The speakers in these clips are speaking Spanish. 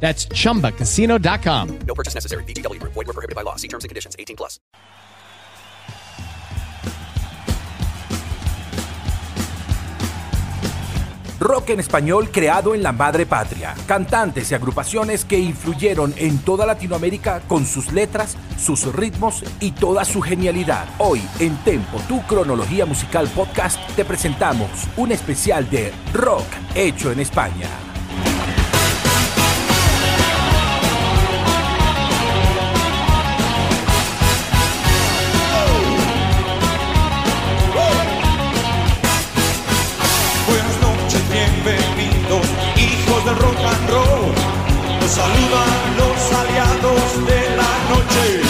That's chumbacasino.com. No purchase necessary. VGW Group. Void were prohibited by law. See terms and conditions. 18 plus. Rock en español creado en la madre patria. Cantantes y agrupaciones que influyeron en toda Latinoamérica con sus letras, sus ritmos y toda su genialidad. Hoy en Tempo, tu cronología musical podcast, te presentamos un especial de rock hecho en España. Los aliados de la noche.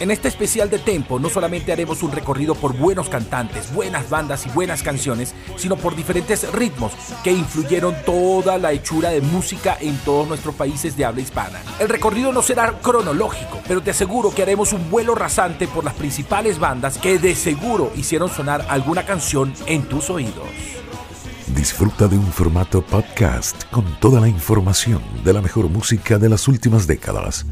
En este especial de Tempo no solamente haremos un recorrido por buenos cantantes, buenas bandas y buenas canciones, sino por diferentes ritmos que influyeron toda la hechura de música en todos nuestros países de habla hispana. El recorrido no será cronológico, pero te aseguro que haremos un vuelo rasante por las principales bandas que de seguro hicieron sonar alguna canción en tus oídos. Disfruta de un formato podcast con toda la información de la mejor música de las últimas décadas.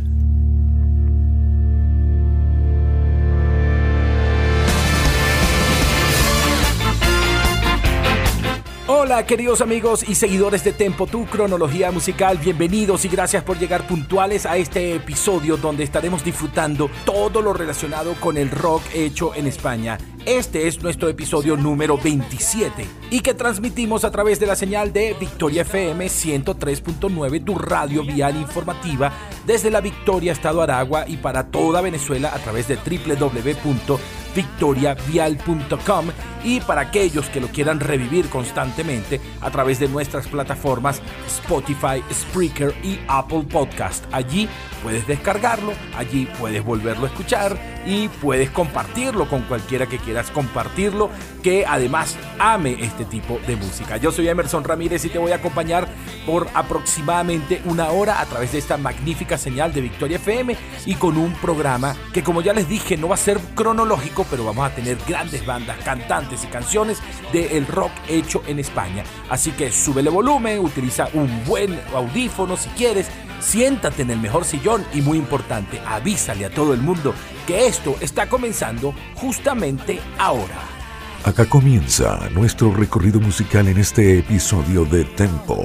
Hola queridos amigos y seguidores de Tempo, tu cronología musical, bienvenidos y gracias por llegar puntuales a este episodio donde estaremos disfrutando todo lo relacionado con el rock hecho en España. Este es nuestro episodio número 27 y que transmitimos a través de la señal de Victoria FM 103.9, tu radio vial informativa desde la Victoria, Estado Aragua y para toda Venezuela a través de www.victoriavial.com y para aquellos que lo quieran revivir constantemente a través de nuestras plataformas Spotify, Spreaker y Apple Podcast. Allí puedes descargarlo, allí puedes volverlo a escuchar y puedes compartirlo con cualquiera que quieras compartirlo, que además ame este tipo de música. Yo soy Emerson Ramírez y te voy a acompañar por aproximadamente una hora a través de esta magnífica señal de Victoria FM y con un programa que como ya les dije no va a ser cronológico, pero vamos a tener grandes bandas, cantantes y canciones del rock hecho en España. Así que súbele volumen, utiliza un buen audífono si quieres, siéntate en el mejor sillón y muy importante, avísale a todo el mundo que esto está comenzando justamente ahora. Acá comienza nuestro recorrido musical en este episodio de Tempo,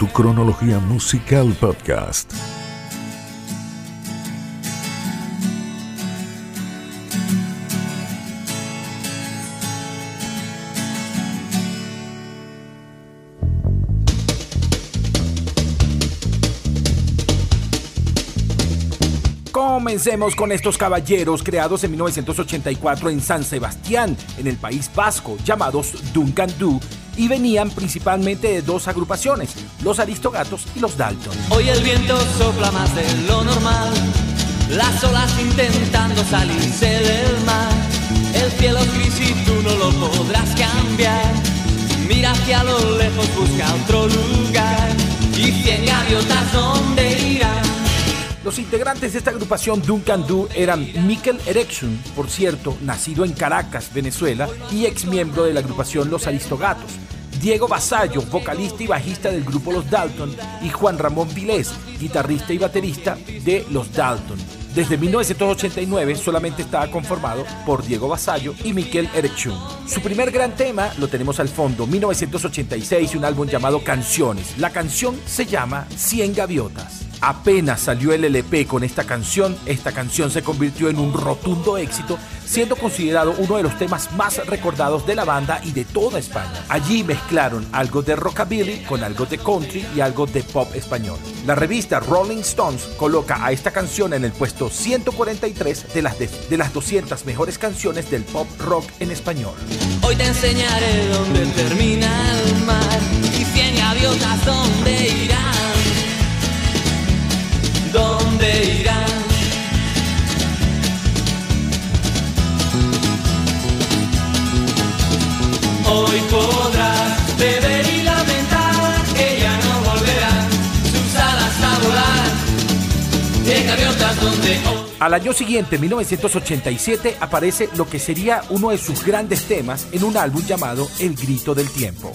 tu cronología musical podcast. Comencemos con estos caballeros creados en 1984 en San Sebastián, en el País Vasco, llamados Duncan Du, y venían principalmente de dos agrupaciones, los Aristogatos y los Dalton. Hoy el viento sopla más de lo normal, las olas intentando salirse del mar. El cielo es gris y tú no lo podrás cambiar. Mira hacia lo lejos, busca otro lugar. Y cien gaviotas, ¿dónde irán? Los integrantes de esta agrupación Duncan Du eran Mikel Erection, por cierto, nacido en Caracas, Venezuela, y ex miembro de la agrupación Los Aristogatos. Diego Basallo, vocalista y bajista del grupo Los Dalton, y Juan Ramón Vilés, guitarrista y baterista de Los Dalton. Desde 1989 solamente estaba conformado por Diego Basallo y Miquel Erection. Su primer gran tema lo tenemos al fondo, 1986 y un álbum llamado Canciones. La canción se llama Cien Gaviotas. Apenas salió el LP con esta canción, esta canción se convirtió en un rotundo éxito, siendo considerado uno de los temas más recordados de la banda y de toda España. Allí mezclaron algo de rockabilly con algo de country y algo de pop español. La revista Rolling Stones coloca a esta canción en el puesto 143 de las, de, las 200 mejores canciones del pop rock en español. Hoy te enseñaré dónde termina el mar y gaviotas dónde irán. ¿Dónde irán? Hoy podrás beber y lamentar que ya no volverán sus alas a volar. De gaviotas donde al año siguiente, 1987, aparece lo que sería uno de sus grandes temas en un álbum llamado El Grito del Tiempo.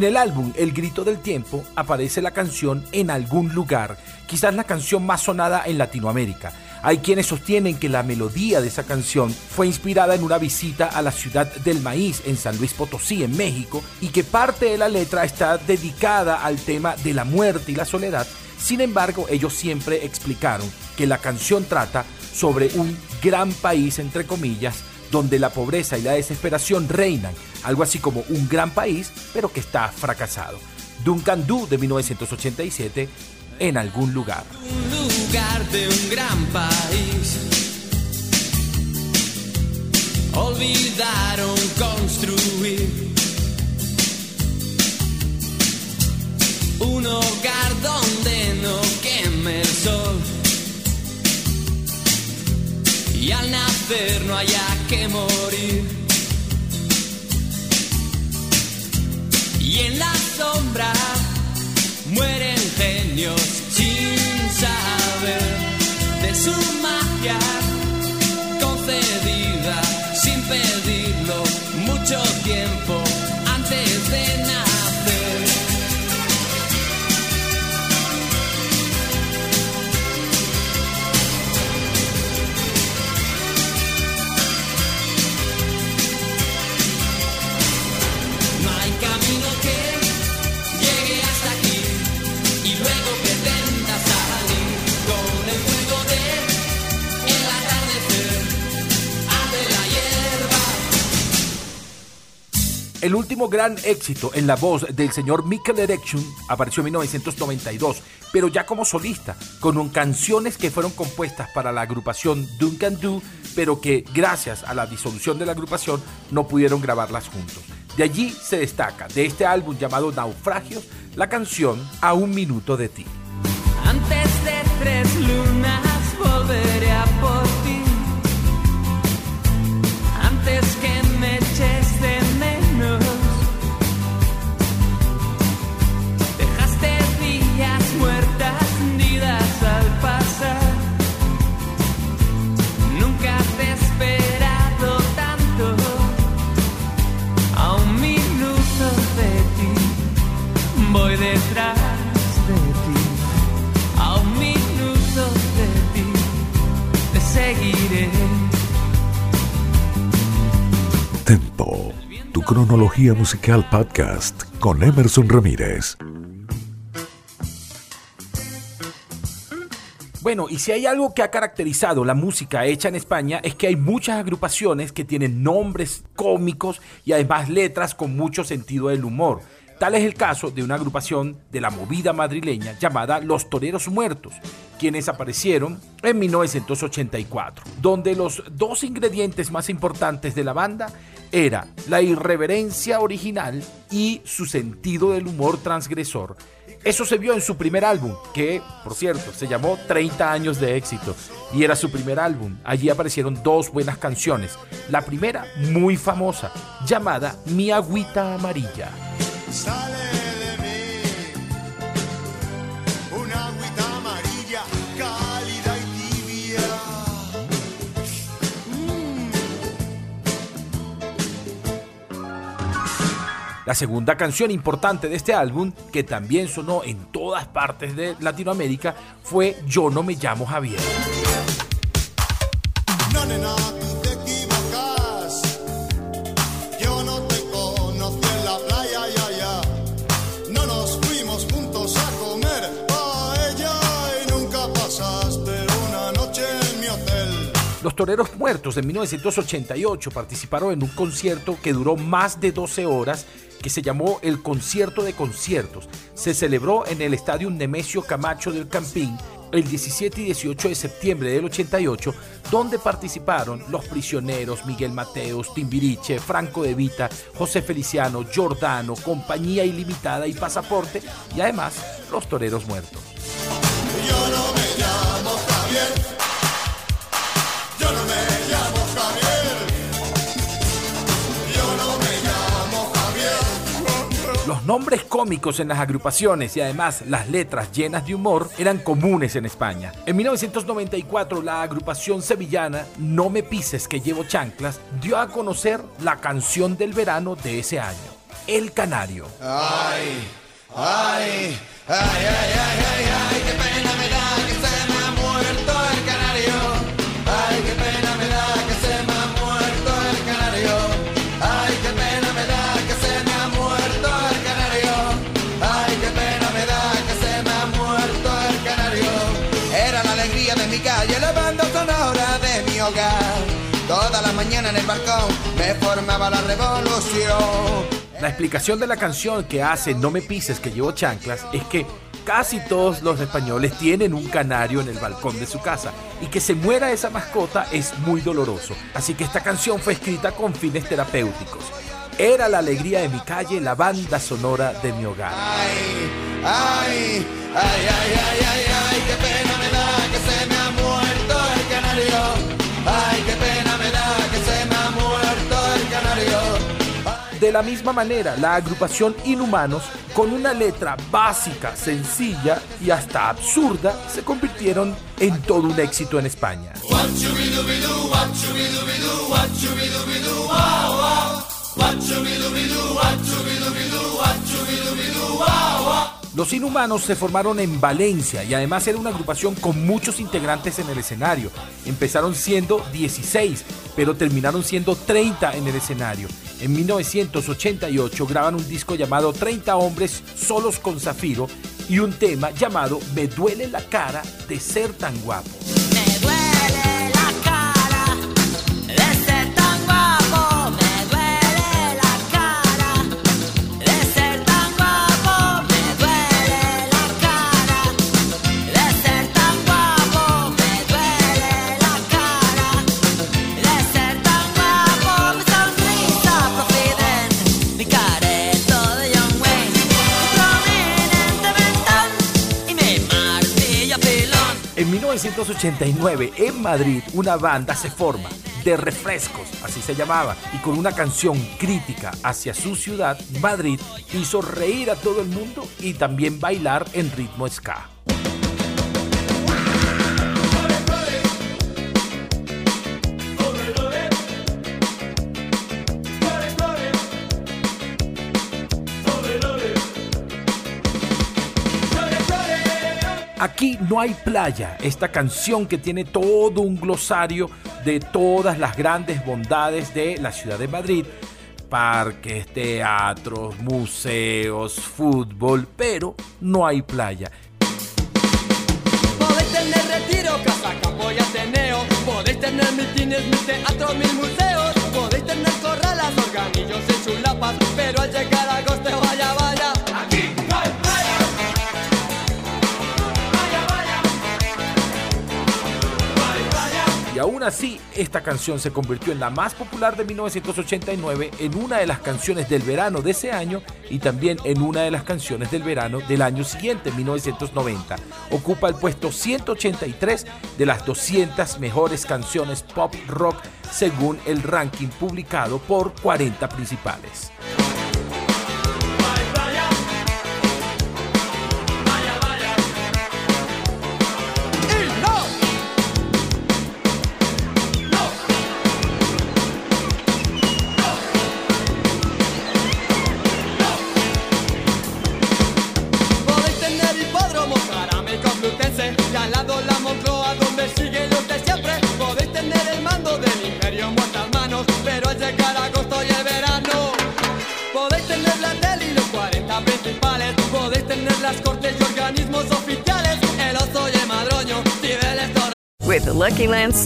En el álbum El Grito del Tiempo aparece la canción En algún lugar, quizás la canción más sonada en Latinoamérica. Hay quienes sostienen que la melodía de esa canción fue inspirada en una visita a la ciudad del maíz en San Luis Potosí, en México, y que parte de la letra está dedicada al tema de la muerte y la soledad. Sin embargo, ellos siempre explicaron que la canción trata sobre un gran país, entre comillas, donde la pobreza y la desesperación reinan, algo así como un gran país, pero que está fracasado. Duncan Du de 1987, en algún lugar. Un lugar de un gran país. Olvidaron construir un hogar donde no queme el sol y al nacer no haya que morir. Y en la sombra mueren genios sin saber de su magia El último gran éxito en la voz del señor Michael Erection apareció en 1992, pero ya como solista, con canciones que fueron compuestas para la agrupación Duncan Do, pero que gracias a la disolución de la agrupación no pudieron grabarlas juntos. De allí se destaca, de este álbum llamado Naufragios, la canción A un minuto de ti. Voy detrás de ti. A un minuto de ti te seguiré. Tempo, tu cronología musical podcast con Emerson Ramírez. Bueno, y si hay algo que ha caracterizado la música hecha en España es que hay muchas agrupaciones que tienen nombres cómicos y además letras con mucho sentido del humor. Tal es el caso de una agrupación de la movida madrileña llamada Los Toreros Muertos, quienes aparecieron en 1984, donde los dos ingredientes más importantes de la banda era la irreverencia original y su sentido del humor transgresor. Eso se vio en su primer álbum, que, por cierto, se llamó 30 años de éxito, y era su primer álbum. Allí aparecieron dos buenas canciones. La primera, muy famosa, llamada Mi Agüita Amarilla. Sale de mí una agüita amarilla, cálida y tibia. La segunda canción importante de este álbum, que también sonó en todas partes de Latinoamérica, fue Yo no me llamo Javier. No, nena, tú Los Toreros Muertos de 1988 participaron en un concierto que duró más de 12 horas que se llamó el Concierto de Conciertos. Se celebró en el Estadio Nemesio Camacho del Campín el 17 y 18 de septiembre del 88, donde participaron Los Prisioneros, Miguel Mateos, Timbiriche, Franco de Vita, José Feliciano, Giordano, Compañía Ilimitada y Pasaporte, y además Los Toreros Muertos. Yo no me llamo. Los nombres cómicos en las agrupaciones y además las letras llenas de humor eran comunes en España. En 1994 la agrupación sevillana No me pises que llevo chanclas dio a conocer la canción del verano de ese año, El Canario. Ay, ay, ay, ay, ay, ay, ay, qué pena me da la revolución. La explicación de la canción que hace No me pises que llevo chanclas es que casi todos los españoles tienen un canario en el balcón de su casa y que se muera esa mascota es muy doloroso. Así que esta canción fue escrita con fines terapéuticos. Era la alegría de mi calle, la banda sonora de mi hogar. Ay, ay, ay, ay, ay, ay, ay, qué pena De la misma manera, la agrupación Inhumanos, con una letra básica, sencilla y hasta absurda, se convirtieron en todo un éxito en España. Los Inhumanos se formaron en Valencia y además era una agrupación con muchos integrantes en el escenario. Empezaron siendo 16, pero terminaron siendo 30 en el escenario. En 1988 graban un disco llamado 30 hombres solos con Zafiro y un tema llamado Me duele la cara de ser tan guapo. Me duele la 1989, en Madrid, una banda se forma de refrescos, así se llamaba, y con una canción crítica hacia su ciudad, Madrid, hizo reír a todo el mundo y también bailar en ritmo ska. Aquí no hay playa, esta canción que tiene todo un glosario de todas las grandes bondades de la ciudad de Madrid, parques, teatros, museos, fútbol, pero no hay playa. Podéis tener retiro, casa, campo y ateneo. Podéis tener mitines, mil teatros, mil museos. Podéis tener corralas, organillos y chulapas. Pero al llegar a agosto, vaya, vaya. Aquí aún así, esta canción se convirtió en la más popular de 1989, en una de las canciones del verano de ese año y también en una de las canciones del verano del año siguiente, 1990. Ocupa el puesto 183 de las 200 mejores canciones pop rock según el ranking publicado por 40 principales.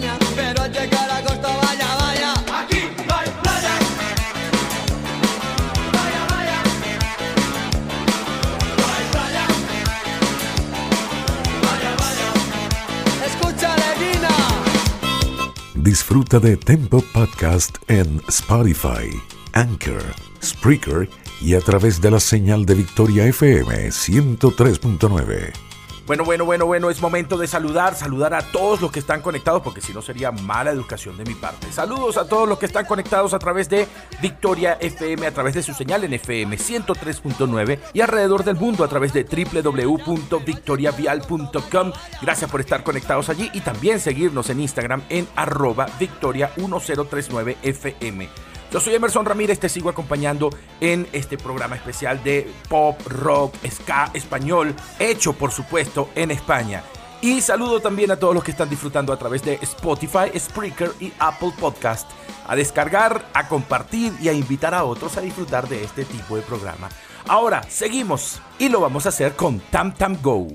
Pero al llegar a agosto vaya, vaya. Aquí no hay playa. Vaya, vaya. No hay playa. Vaya, vaya. Escucha, Levina. Disfruta de Tempo Podcast en Spotify, Anchor, Spreaker y a través de la señal de Victoria FM 103.9. Bueno, bueno, bueno, bueno, es momento de saludar, saludar a todos los que están conectados, porque si no sería mala educación de mi parte. Saludos a todos los que están conectados a través de Victoria FM, a través de su señal en FM 103.9 y alrededor del mundo a través de www.victoriavial.com. Gracias por estar conectados allí y también seguirnos en Instagram en arroba victoria1039fm. Yo soy Emerson Ramírez, te sigo acompañando en este programa especial de pop, rock, ska español, hecho por supuesto en España. Y saludo también a todos los que están disfrutando a través de Spotify, Spreaker y Apple Podcast. A descargar, a compartir y a invitar a otros a disfrutar de este tipo de programa. Ahora, seguimos y lo vamos a hacer con Tam Tam Go.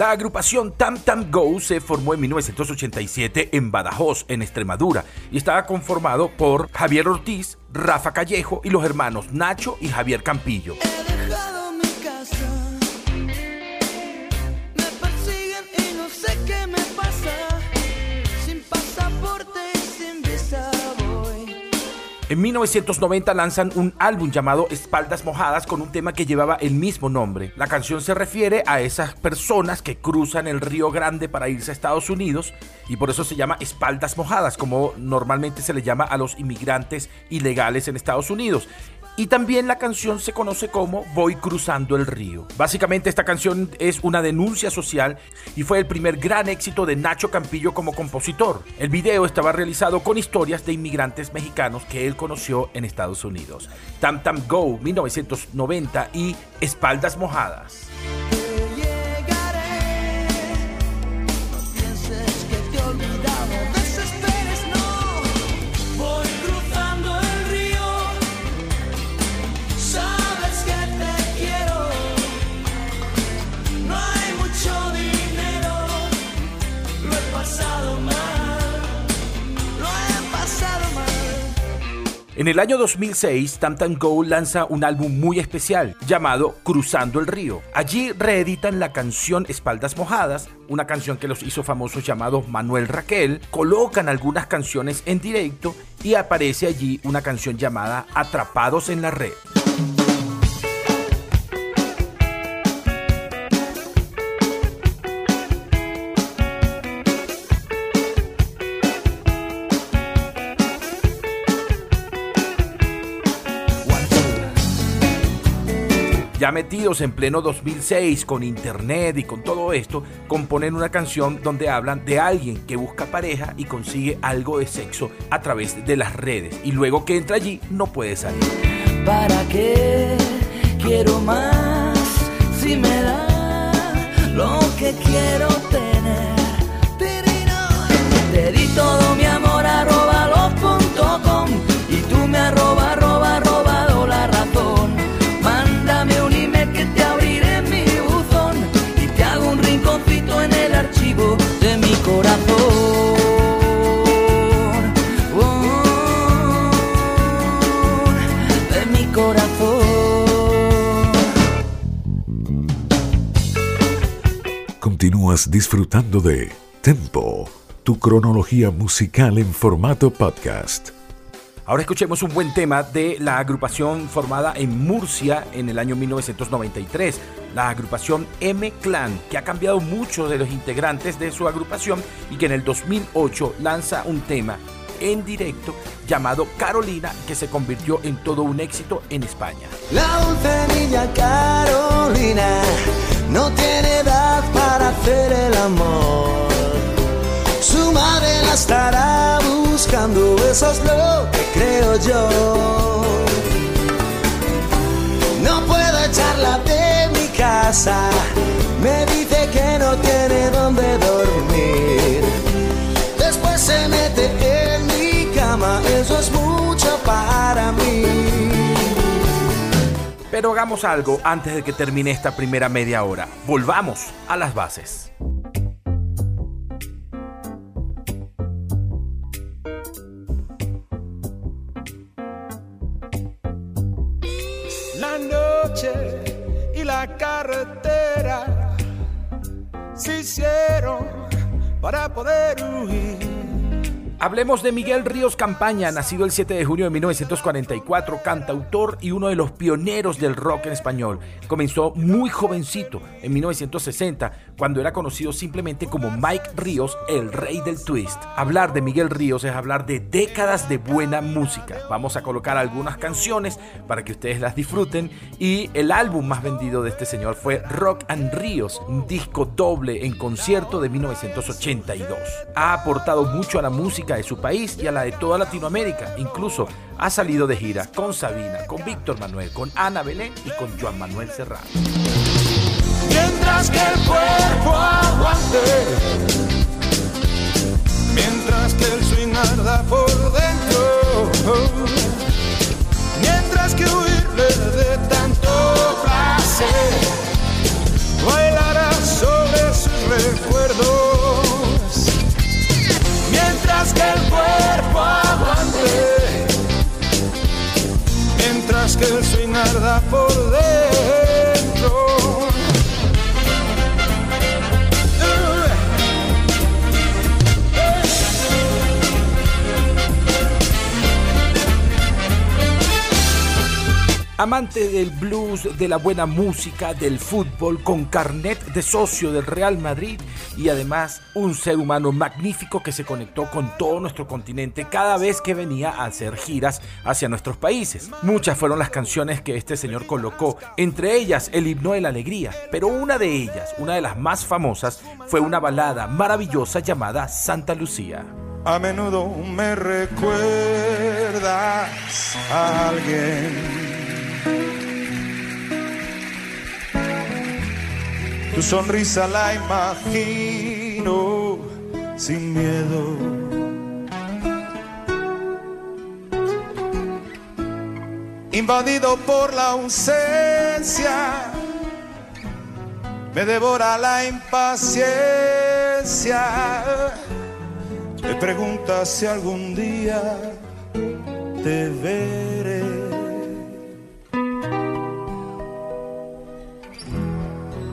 La agrupación Tam Tam Go se formó en 1987 en Badajoz, en Extremadura, y estaba conformado por Javier Ortiz, Rafa Callejo y los hermanos Nacho y Javier Campillo. En 1990 lanzan un álbum llamado Espaldas Mojadas con un tema que llevaba el mismo nombre. La canción se refiere a esas personas que cruzan el Río Grande para irse a Estados Unidos y por eso se llama Espaldas Mojadas, como normalmente se le llama a los inmigrantes ilegales en Estados Unidos. Y también la canción se conoce como Voy cruzando el río. Básicamente esta canción es una denuncia social y fue el primer gran éxito de Nacho Campillo como compositor. El video estaba realizado con historias de inmigrantes mexicanos que él conoció en Estados Unidos. Tam Tam Go 1990 y Espaldas Mojadas. En el año 2006, Tam Go lanza un álbum muy especial llamado Cruzando el Río. Allí reeditan la canción Espaldas Mojadas, una canción que los hizo famosos llamados Manuel Raquel, colocan algunas canciones en directo y aparece allí una canción llamada Atrapados en la Red. Metidos en pleno 2006 con internet y con todo esto, componen una canción donde hablan de alguien que busca pareja y consigue algo de sexo a través de las redes y luego que entra allí no puede salir. ¿Para qué quiero más si me da lo que quiero tener? Todo mi amor arroba y tú me arroba Continúas disfrutando de Tempo, tu cronología musical en formato podcast. Ahora escuchemos un buen tema de la agrupación formada en Murcia en el año 1993, la agrupación M Clan, que ha cambiado mucho de los integrantes de su agrupación y que en el 2008 lanza un tema en directo llamado Carolina, que se convirtió en todo un éxito en España. La dulce niña Carolina hacer el amor. Su madre la estará buscando, eso es lo que creo yo. No puedo echarla de mi casa, me dice que no tiene dónde dormir. Después se mete en mi cama, eso es mucho para mí. Pero hagamos algo antes de que termine esta primera media hora. Volvamos a las bases. La noche y la carretera se hicieron para poder huir. Hablemos de Miguel Ríos Campaña, nacido el 7 de junio de 1944, cantautor y uno de los pioneros del rock en español. Comenzó muy jovencito, en 1960, cuando era conocido simplemente como Mike Ríos, el rey del twist. Hablar de Miguel Ríos es hablar de décadas de buena música. Vamos a colocar algunas canciones para que ustedes las disfruten y el álbum más vendido de este señor fue Rock and Ríos, un disco doble en concierto de 1982. Ha aportado mucho a la música de su país y a la de toda Latinoamérica. Incluso ha salido de gira con Sabina, con Víctor Manuel, con Ana Belén y con Joan Manuel Serrano. Mientras que el cuerpo aguante, mientras que el swing arda por dentro, mientras que huirle de tanto placer, bailará sobre sus recuerdos. Amante del blues, de la buena música, del fútbol, con carnet de socio del Real Madrid y además un ser humano magnífico que se conectó con todo nuestro continente cada vez que venía a hacer giras hacia nuestros países. Muchas fueron las canciones que este señor colocó, entre ellas el himno de la alegría, pero una de ellas, una de las más famosas, fue una balada maravillosa llamada Santa Lucía. A menudo me recuerdas a alguien. Tu sonrisa la imagino sin miedo. Invadido por la ausencia, me devora la impaciencia. Me preguntas si algún día te veré.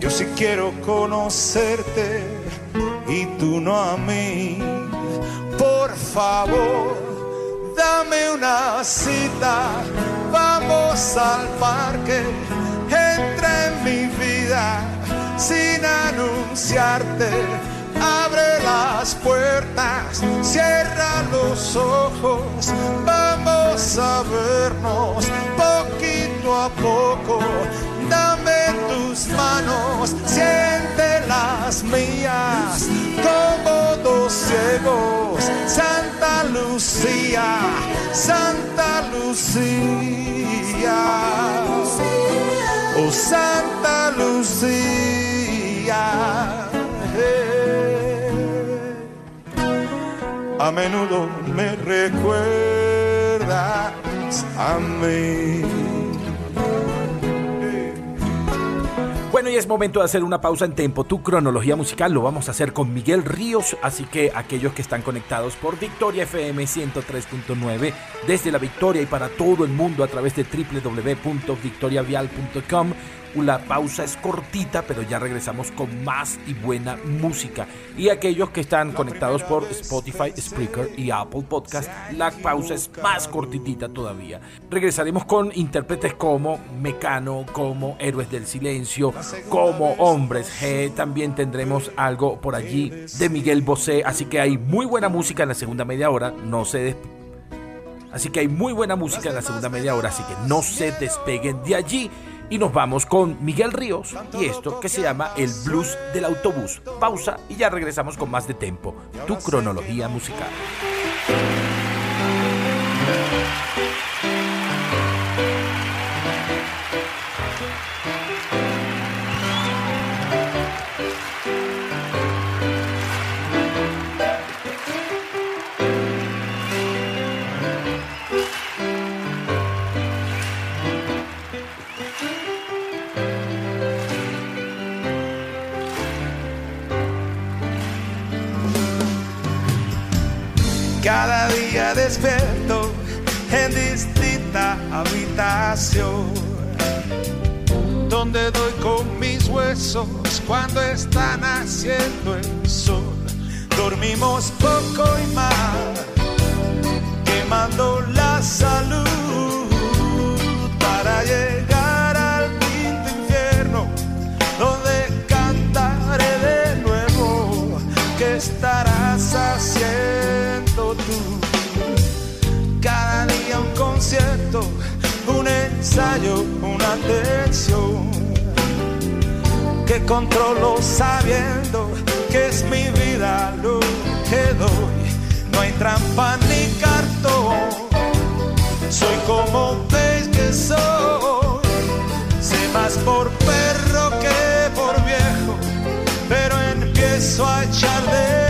Yo sí quiero conocerte y tú no a mí. Por favor, dame una cita. Vamos al parque. Entra en mi vida sin anunciarte. Abre las puertas, cierra los ojos. Vamos a vernos poquito a poco dame tus manos, siente las mías, como dos ciegos, Santa Lucía, Santa Lucía, oh Santa Lucía. eh. A menudo me recuerdas a mí. Y es momento de hacer una pausa en tempo. Tu cronología musical lo vamos a hacer con Miguel Ríos, así que aquellos que están conectados por Victoria FM 103.9 desde la Victoria y para todo el mundo a través de www.victoriavial.com la pausa es cortita, pero ya regresamos con más y buena música. Y aquellos que están conectados por Spotify, Spreaker y Apple Podcast, la pausa es más cortitita todavía. Regresaremos con intérpretes como Mecano, como Héroes del Silencio, como Hombres G. También tendremos algo por allí de Miguel Bosé. Así que hay muy buena música en la segunda media hora. No se Así que hay muy buena música en la segunda media hora, así que no se despeguen de allí y nos vamos con Miguel Ríos y esto que se llama El Blues del Autobús. Pausa y ya regresamos con más de tempo, tu cronología musical. Huesos cuando están haciendo el sol. Dormimos poco y mal, quemando la salud para llegar al quinto infierno, donde cantaré de nuevo que estarás haciendo tú. Cada día un concierto, un ensayo, una tensión que controlo sabiendo que es mi vida lo que doy. No hay trampa ni cartón, soy como veis que soy. Sé más por perro que por viejo, pero empiezo a echar de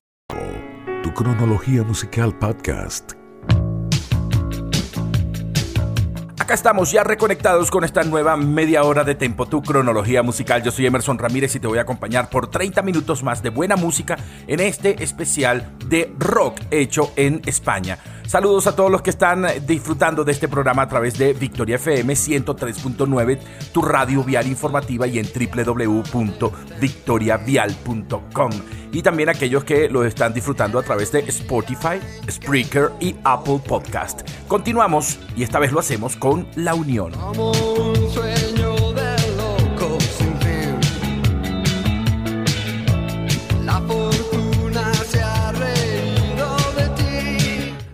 Tu cronología musical podcast. Acá estamos ya reconectados con esta nueva media hora de Tempo, tu cronología musical. Yo soy Emerson Ramírez y te voy a acompañar por 30 minutos más de buena música en este especial de rock hecho en España. Saludos a todos los que están disfrutando de este programa a través de Victoria FM 103.9, tu radio vial informativa y en www.victoriavial.com. Y también aquellos que lo están disfrutando a través de Spotify, Spreaker y Apple Podcast. Continuamos y esta vez lo hacemos con La Unión.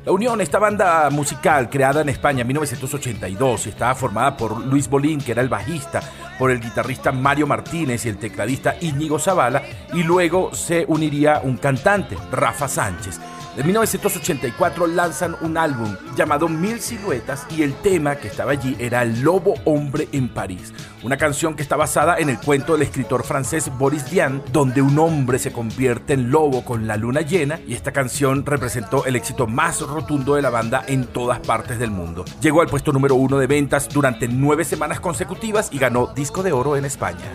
La Unión, esta banda musical creada en España en 1982, estaba formada por Luis Bolín, que era el bajista, por el guitarrista Mario Martínez y el tecladista Íñigo Zavala, y luego se uniría un cantante, Rafa Sánchez. En 1984 lanzan un álbum llamado Mil Siluetas y el tema que estaba allí era El Lobo Hombre en París, una canción que está basada en el cuento del escritor francés Boris Vian, donde un hombre se convierte en lobo con la luna llena y esta canción representó el éxito más rotundo de la banda en todas partes del mundo. Llegó al puesto número uno de ventas durante nueve semanas consecutivas y ganó disco de oro en España.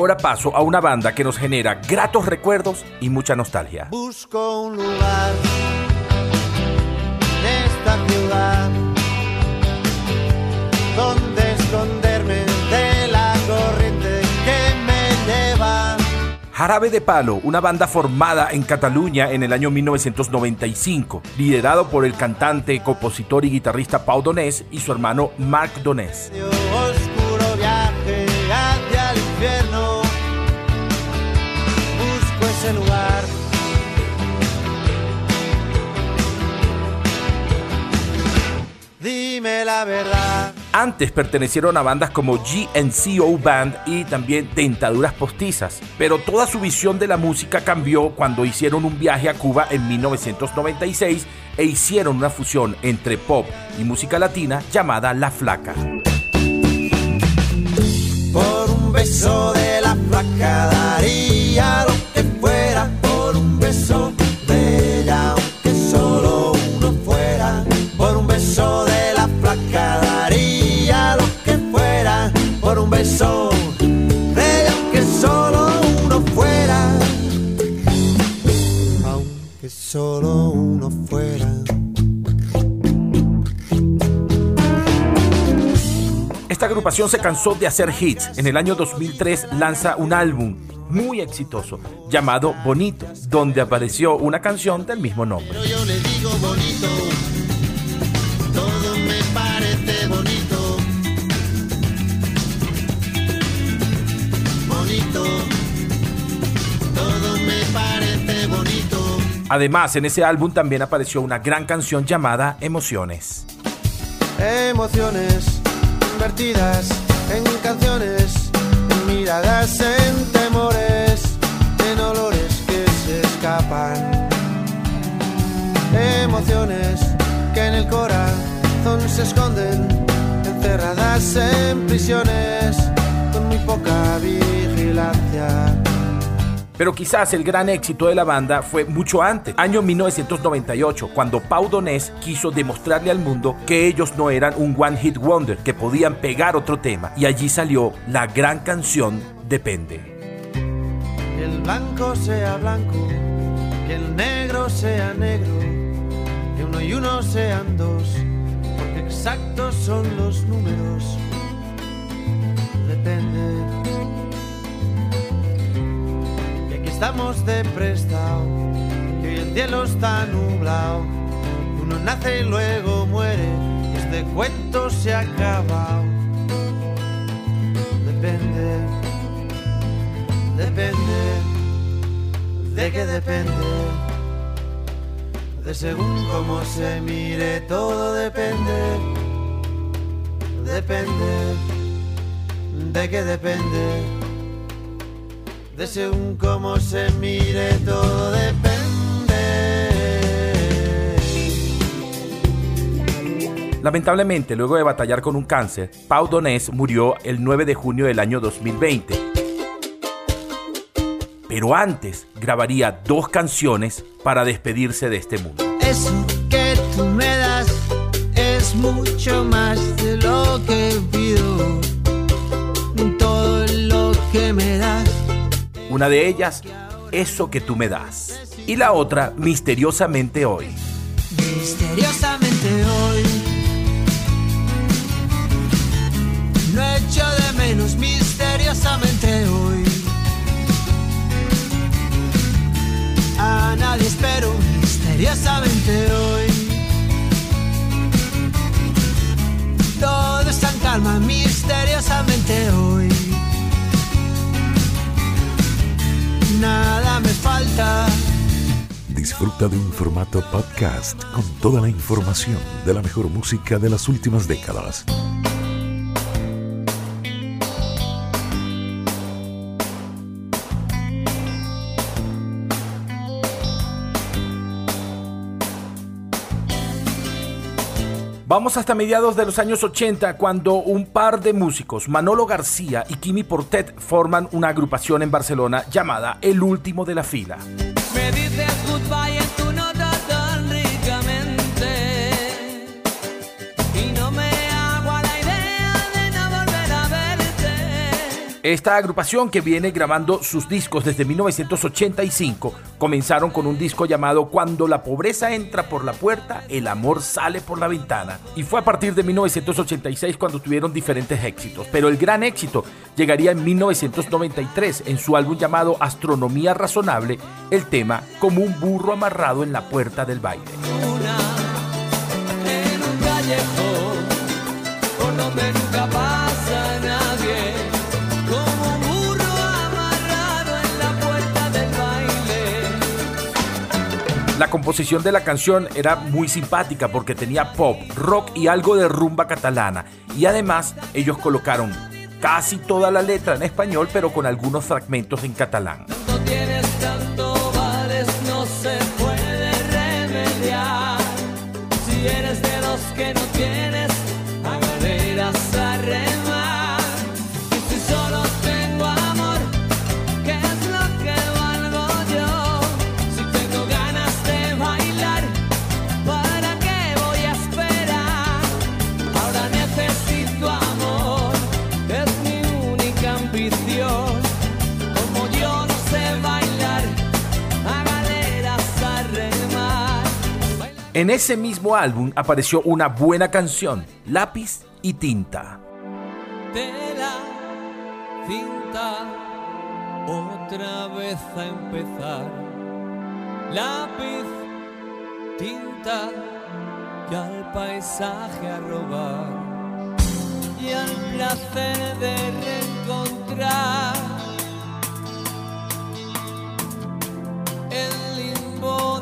Ahora paso a una banda que nos genera gratos recuerdos y mucha nostalgia. Busco un lugar en esta ciudad donde esconderme de la corriente que me lleva. Jarabe de Palo, una banda formada en Cataluña en el año 1995, liderado por el cantante, compositor y guitarrista Pau Donés y su hermano Marc Donés. Lugar. Dime la verdad. Antes pertenecieron a bandas como GNCO Band y también Dentaduras Postizas, pero toda su visión de la música cambió cuando hicieron un viaje a Cuba en 1996 e hicieron una fusión entre pop y música latina llamada La Flaca. Por un beso de la flaca daría beso de ella, aunque solo uno fuera. Por un beso de la flaca daría lo que fuera. Por un beso de ella, aunque solo uno fuera. Aunque solo uno fuera. Esta agrupación se cansó de hacer hits. En el año 2003 lanza un álbum muy exitoso llamado Bonito, donde apareció una canción del mismo nombre. Yo le digo bonito, todo me parece bonito. Bonito, todo me parece bonito. Además, en ese álbum también apareció una gran canción llamada Emociones. Emociones invertidas en canciones, miradas, en temores, en olores que se escapan. Emociones que en el corazón se esconden, encerradas en prisiones, con muy poca vigilancia. Pero quizás el gran éxito de la banda fue mucho antes, año 1998, cuando Pau Donés quiso demostrarle al mundo que ellos no eran un one hit wonder, que podían pegar otro tema. Y allí salió la gran canción Depende. Que el blanco sea blanco, que el negro sea negro, que uno y uno sean dos, porque exactos son los números. Depende. Que estamos de prestado, que hoy el cielo está nublado, uno nace y luego muere, y este cuento se ha acabado. Depende depende, de qué depende, de según cómo se mire, todo depende, depende, de qué depende, de según cómo se mire, todo depende. Lamentablemente, luego de batallar con un cáncer, Pau Donés murió el 9 de junio del año 2020. Pero antes grabaría dos canciones para despedirse de este mundo. Eso que tú me das es mucho más de lo que pido. Todo lo que me das. Una de ellas, Eso que tú me das. Y la otra, Misteriosamente hoy. Misteriosamente hoy. No echo de menos misteriosamente hoy. A nadie espero misteriosamente hoy. Todo está en calma misteriosamente hoy. Me falta. Disfruta de un formato podcast con toda la información de la mejor música de las últimas décadas. Vamos hasta mediados de los años 80 cuando un par de músicos, Manolo García y Kimi Portet, forman una agrupación en Barcelona llamada El Último de la Fila. Me dices goodbye Esta agrupación que viene grabando sus discos desde 1985 comenzaron con un disco llamado Cuando la pobreza entra por la puerta, el amor sale por la ventana. Y fue a partir de 1986 cuando tuvieron diferentes éxitos. Pero el gran éxito llegaría en 1993 en su álbum llamado Astronomía Razonable, el tema Como un burro amarrado en la puerta del baile. La composición de la canción era muy simpática porque tenía pop, rock y algo de rumba catalana. Y además ellos colocaron casi toda la letra en español pero con algunos fragmentos en catalán. En ese mismo álbum apareció una buena canción, Lápiz y Tinta. Tela, cinta, otra vez a empezar. Lápiz, tinta y al paisaje a robar. Y al placer de reencontrar el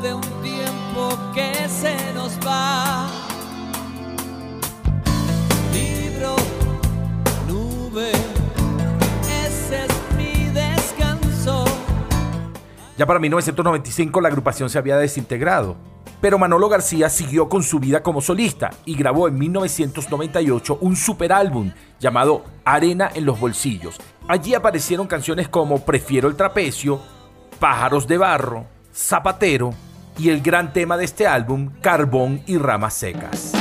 de un tiempo que se nos va. Libro, nube, ese es mi descanso. Ya para 1995 la agrupación se había desintegrado, pero Manolo García siguió con su vida como solista y grabó en 1998 un super álbum llamado Arena en los Bolsillos. Allí aparecieron canciones como Prefiero el Trapecio, Pájaros de Barro, Zapatero y el gran tema de este álbum, Carbón y Ramas Secas.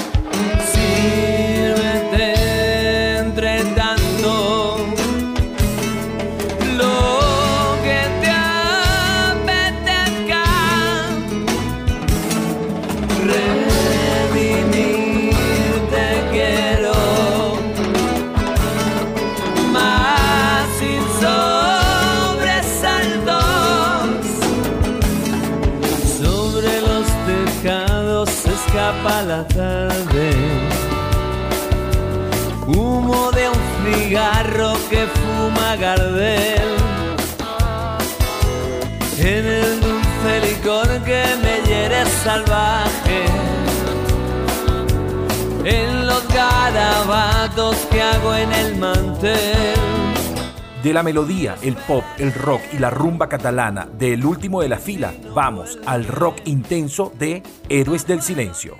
Cigarro que fuma Gardel. En el dulce licor que me hiere salvaje. En los garabatos que hago en el mantel. De la melodía, el pop, el rock y la rumba catalana del último de la fila, vamos al rock intenso de Héroes del Silencio.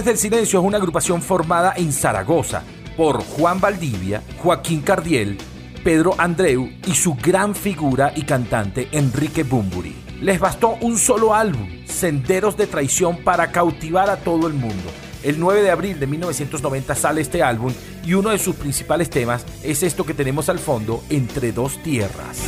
Héroes del Silencio es una agrupación formada en Zaragoza por Juan Valdivia, Joaquín Cardiel, Pedro Andreu y su gran figura y cantante Enrique Bumburi. Les bastó un solo álbum, Senderos de Traición, para cautivar a todo el mundo. El 9 de abril de 1990 sale este álbum y uno de sus principales temas es esto que tenemos al fondo, Entre dos tierras.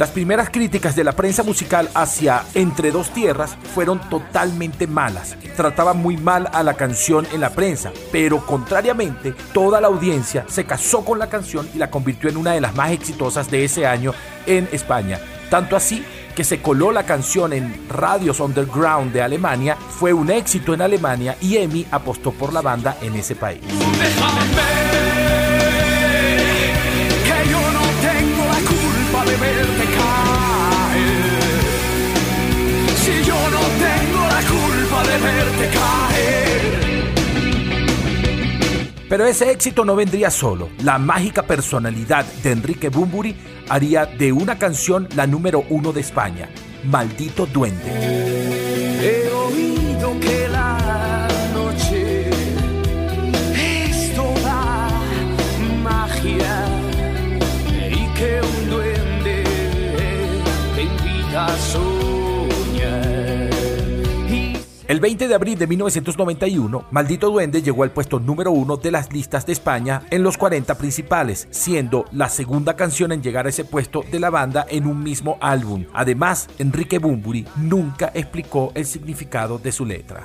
Las primeras críticas de la prensa musical hacia Entre dos tierras fueron totalmente malas. Trataban muy mal a la canción en la prensa, pero contrariamente, toda la audiencia se casó con la canción y la convirtió en una de las más exitosas de ese año en España. Tanto así que se coló la canción en radios underground de Alemania, fue un éxito en Alemania y EMI apostó por la banda en ese país. Verte caer. Pero ese éxito no vendría solo. La mágica personalidad de Enrique Bumburi haría de una canción la número uno de España, Maldito Duende. He oído que la noche es toda magia y que un duende te invita a El 20 de abril de 1991, Maldito Duende llegó al puesto número uno de las listas de España en los 40 principales, siendo la segunda canción en llegar a ese puesto de la banda en un mismo álbum. Además, Enrique Bumburi nunca explicó el significado de su letra.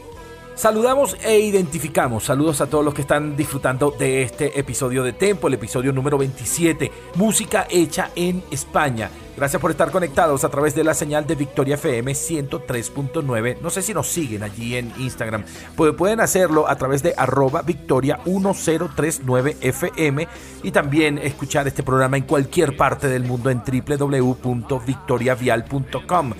Saludamos e identificamos. Saludos a todos los que están disfrutando de este episodio de Tempo, el episodio número 27, música hecha en España. Gracias por estar conectados a través de la señal de Victoria FM 103.9. No sé si nos siguen allí en Instagram. Pu- Pueden hacerlo a través de arroba victoria 1039 FM y también escuchar este programa en cualquier parte del mundo en www.victoriavial.com.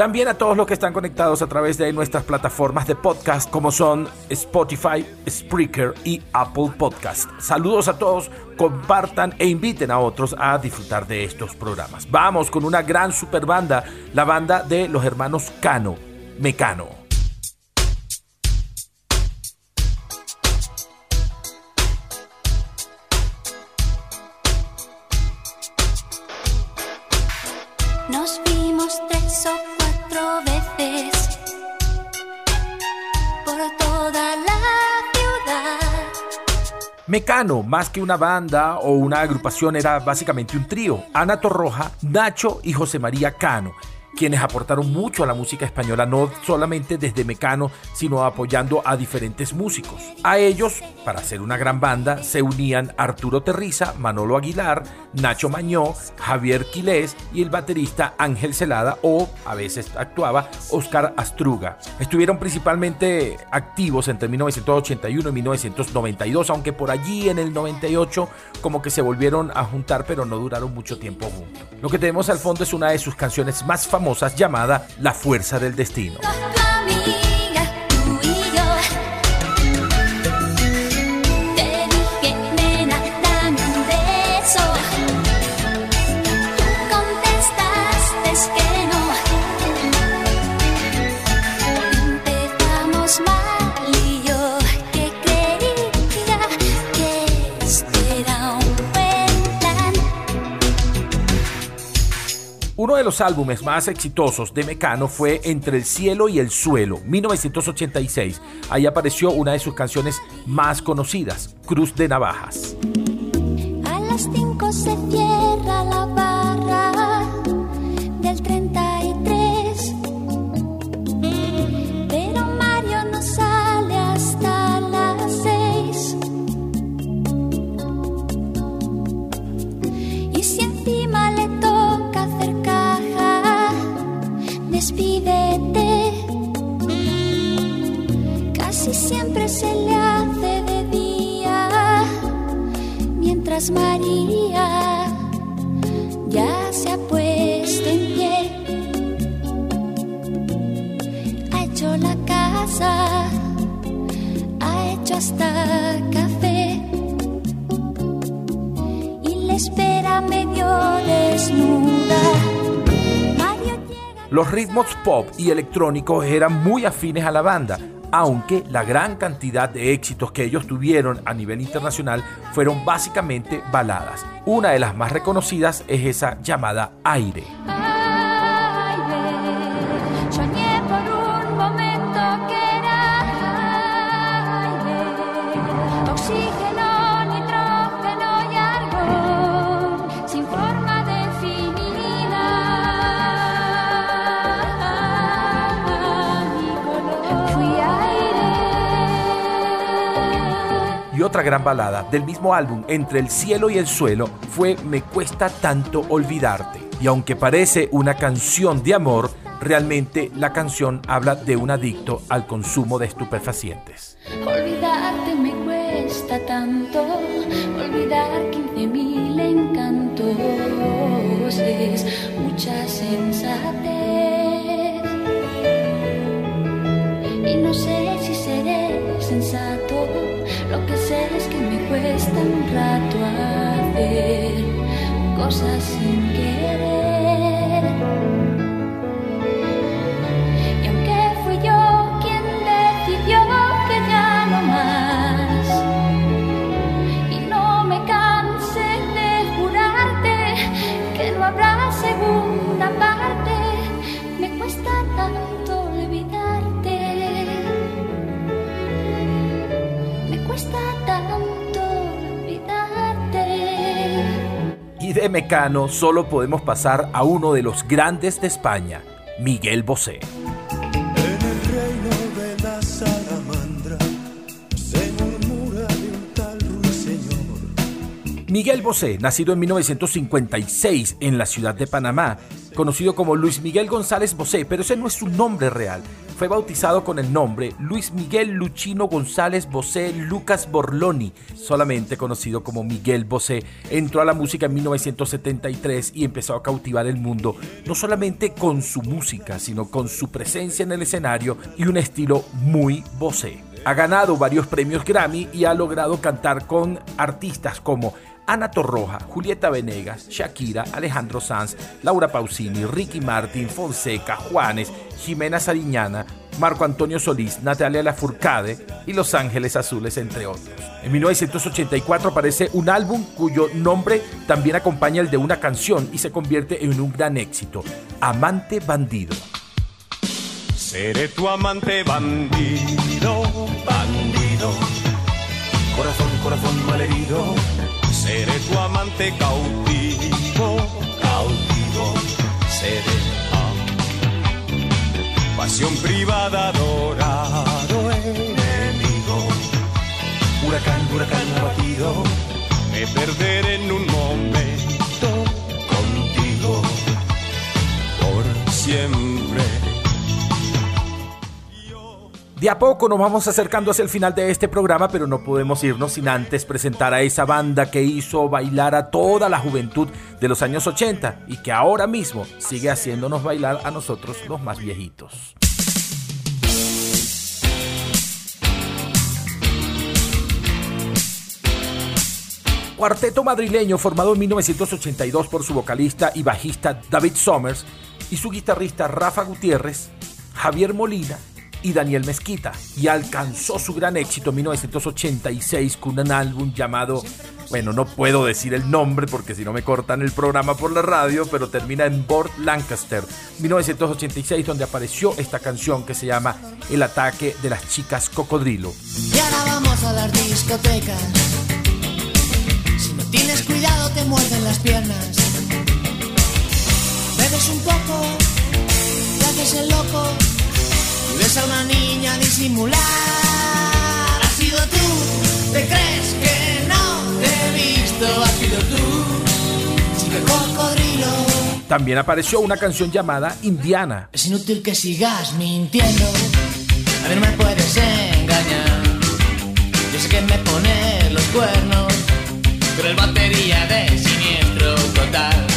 También a todos los que están conectados a través de nuestras plataformas de podcast como son Spotify, Spreaker y Apple Podcast. Saludos a todos, compartan e inviten a otros a disfrutar de estos programas. Vamos con una gran super banda, la banda de los hermanos Cano, Mecano. Mecano, más que una banda o una agrupación, era básicamente un trío. Ana Torroja, Nacho y José María Cano quienes aportaron mucho a la música española, no solamente desde Mecano, sino apoyando a diferentes músicos. A ellos, para hacer una gran banda, se unían Arturo Terriza, Manolo Aguilar, Nacho Mañó, Javier Quilés y el baterista Ángel Celada o, a veces actuaba, Oscar Astruga. Estuvieron principalmente activos entre 1981 y 1992, aunque por allí en el 98 como que se volvieron a juntar, pero no duraron mucho tiempo juntos. Lo que tenemos al fondo es una de sus canciones más famosas llamada La Fuerza del Destino. Los álbumes más exitosos de Mecano fue Entre el cielo y el suelo, 1986. Ahí apareció una de sus canciones más conocidas, Cruz de Navajas. A las 5 se mientras María ya se ha puesto en pie. Ha hecho la casa, ha hecho hasta café y le espera medio desnuda. Los ritmos pop y electrónicos eran muy afines a la banda, aunque la gran cantidad de éxitos que ellos tuvieron a nivel internacional fueron básicamente baladas. Una de las más reconocidas es esa llamada Aire. Otra gran balada del mismo álbum, Entre el cielo y el suelo, fue Me cuesta tanto olvidarte. Y aunque parece una canción de amor, realmente la canción habla de un adicto al consumo de estupefacientes. De Mecano solo podemos pasar a uno de los grandes de España, Miguel Bosé. Miguel Bosé, nacido en 1956 en la ciudad de Panamá, conocido como Luis Miguel González Bosé, pero ese no es su nombre real. fue bautizado con el nombre Luis Miguel Luchino González Bosé Lucas Borloni, solamente conocido como Miguel Bosé. Entró a la música en 1973 y empezó a cautivar el mundo, no solamente con su música, sino con su presencia en el escenario y un estilo muy Bosé. Ha ganado varios premios Grammy y ha logrado cantar con artistas como Ana Torroja, Julieta Venegas, Shakira, Alejandro Sanz, Laura Pausini, Ricky Martin, Fonseca, Juanes, Jimena Sariñana, Marco Antonio Solís, Natalia Lafourcade y Los Ángeles Azules, entre otros. En 1984 aparece un álbum cuyo nombre también acompaña el de una canción y se convierte en un gran éxito, Amante Bandido. Seré tu amante bandido, bandido. Corazón, corazón malherido. Seré tu amante cautivo, cautivo. Seré pasión privada, adorado enemigo. Huracán, huracán abatido. Me perderé en un momento contigo. Por siempre. De a poco nos vamos acercando hacia el final de este programa, pero no podemos irnos sin antes presentar a esa banda que hizo bailar a toda la juventud de los años 80 y que ahora mismo sigue haciéndonos bailar a nosotros los más viejitos. Cuarteto madrileño formado en 1982 por su vocalista y bajista David Summers y su guitarrista Rafa Gutiérrez, Javier Molina y Daniel Mezquita y alcanzó su gran éxito en 1986 con un álbum llamado, bueno, no puedo decir el nombre porque si no me cortan el programa por la radio, pero termina en Bort Lancaster, 1986, donde apareció esta canción que se llama El ataque de las chicas cocodrilo. Y ahora vamos a las discotecas. Si no tienes cuidado te muerden las piernas. Bebes un poco, te haces el loco ves a una niña disimular. Has sido tú, te crees que no te he visto. Has sido tú, chica cocodrilo. También apareció una canción llamada Indiana. Es inútil que sigas mintiendo. A mí no me puedes engañar. Yo sé que me pone los cuernos, pero el batería de siniestro total.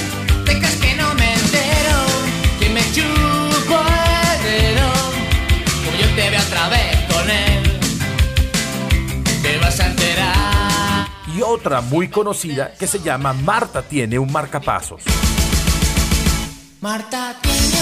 Vez con él, te vas a enterar. Y otra muy conocida que se llama Marta tiene un marcapasos. Marta tiene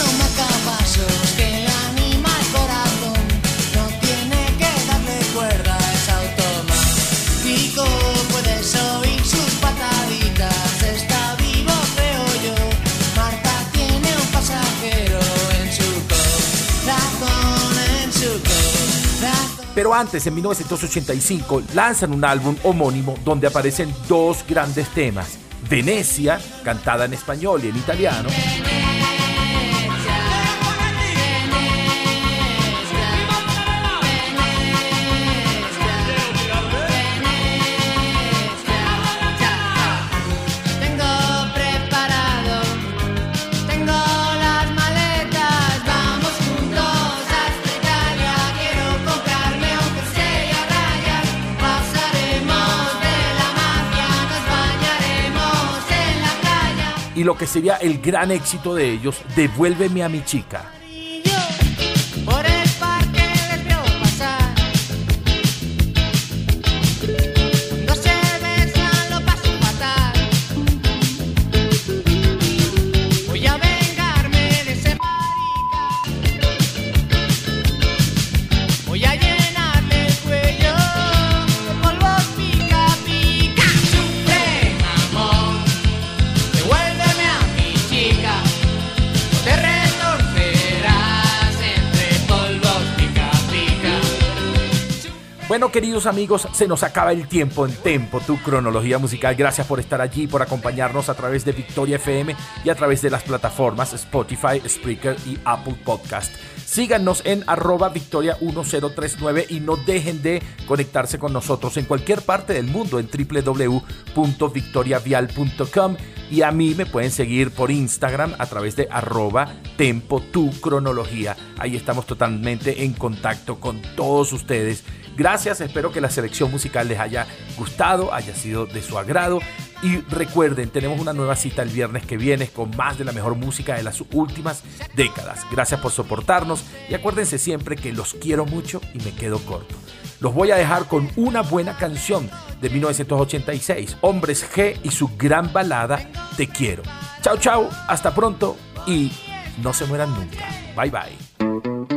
Pero antes, en 1985, lanzan un álbum homónimo donde aparecen dos grandes temas. Venecia, cantada en español y en italiano, y lo que sería el gran éxito de ellos, Devuélveme a mi chica. Bueno, queridos amigos, se nos acaba el tiempo en Tempo, tu cronología musical. Gracias por estar allí, por acompañarnos a través de Victoria FM y a través de las plataformas Spotify, Spreaker y Apple Podcast. Síganos en arroba victoria1039 y no dejen de conectarse con nosotros en cualquier parte del mundo en www.victoriavial.com y a mí me pueden seguir por Instagram a través de arroba tempo tu cronología. Ahí estamos totalmente en contacto con todos ustedes. Gracias, espero que la selección musical les haya gustado, haya sido de su agrado. Y recuerden, tenemos una nueva cita el viernes que viene con más de la mejor música de las últimas décadas. Gracias por soportarnos y acuérdense siempre que los quiero mucho y me quedo corto. Los voy a dejar con una buena canción de 1986, Hombres G y su gran balada Te quiero. Chao, chao, hasta pronto y no se mueran nunca. Bye, bye.